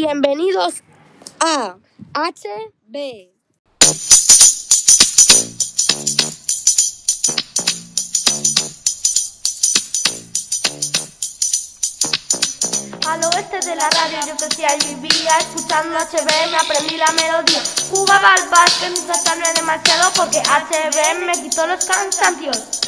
Bienvenidos a HB. Al oeste de la radio yo crecía y vivía escuchando HB, me aprendí la melodía. Jugaba al básquet tarde demasiado porque HB me quitó los cansancios.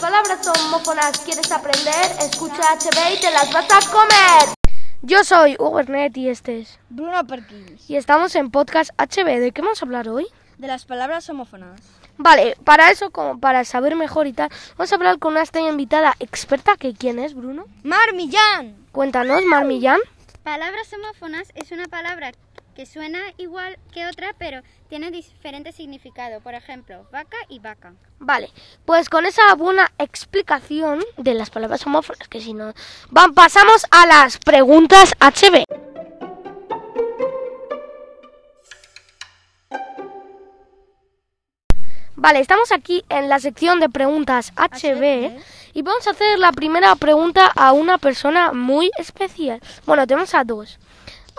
Palabras son homófonas, quieres aprender, escucha HB y te las vas a comer. Yo soy Hugo Ernet y este es. Bruno Perkins. Y estamos en podcast HB. ¿De qué vamos a hablar hoy? De las palabras homófonas. Vale, para eso, como para saber mejor y tal, vamos a hablar con una estrella invitada experta, que quién es, Bruno. Mar Millán. Cuéntanos, Mar Millán. Palabras homófonas es una palabra que suena igual que otra, pero tiene diferente significado. Por ejemplo, vaca y vaca. Vale, pues con esa buena explicación de las palabras homófonas, que si no... Van, pasamos a las preguntas HB. Vale, estamos aquí en la sección de preguntas HB y vamos a hacer la primera pregunta a una persona muy especial. Bueno, tenemos a dos.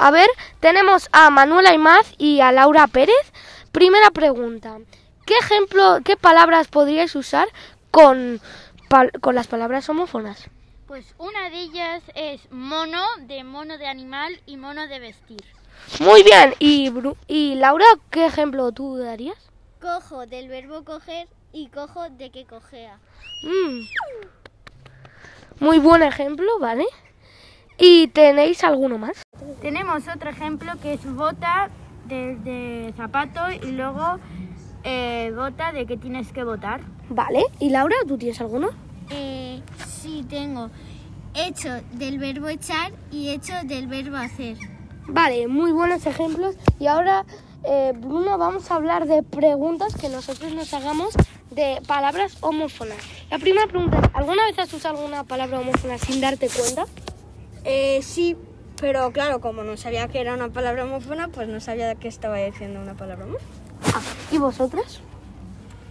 A ver, tenemos a Manuela Imaz y a Laura Pérez. Primera pregunta. ¿Qué ejemplo, qué palabras podríais usar con, pal- con las palabras homófonas? Pues una de ellas es mono, de mono de animal y mono de vestir. Muy bien. ¿Y, Bru- y Laura, qué ejemplo tú darías? Cojo del verbo coger y cojo de que cojea. Mm. Muy buen ejemplo, ¿vale? ¿Y tenéis alguno más? Tenemos otro ejemplo que es bota de, de zapato y luego eh, bota de que tienes que votar. Vale. ¿Y Laura, tú tienes alguno? Eh, sí, tengo hecho del verbo echar y hecho del verbo hacer. Vale, muy buenos ejemplos. Y ahora, eh, Bruno, vamos a hablar de preguntas que nosotros nos hagamos de palabras homófonas. La primera pregunta es, ¿alguna vez has usado alguna palabra homófona sin darte cuenta? Eh, sí, pero claro, como no sabía que era una palabra homófona, pues no sabía que estaba diciendo una palabra homófona. Ah, ¿Y vosotras?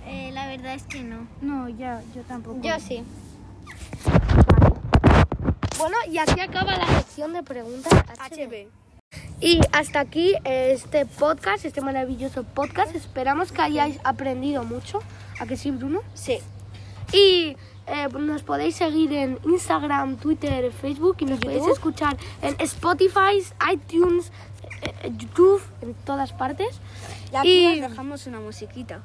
Eh, la verdad es que no. No, ya, yo tampoco. Yo sí. Bueno, y aquí acaba la sección de preguntas HB. Y hasta aquí eh, este podcast, este maravilloso podcast. Esperamos que hayáis aprendido mucho. ¿A que sí, Bruno? Sí. Y eh, nos podéis seguir en Instagram, Twitter, Facebook y nos podéis escuchar en Spotify, iTunes, eh, eh, YouTube, en todas partes. Y dejamos una musiquita.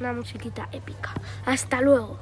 Una musiquita épica. Hasta luego.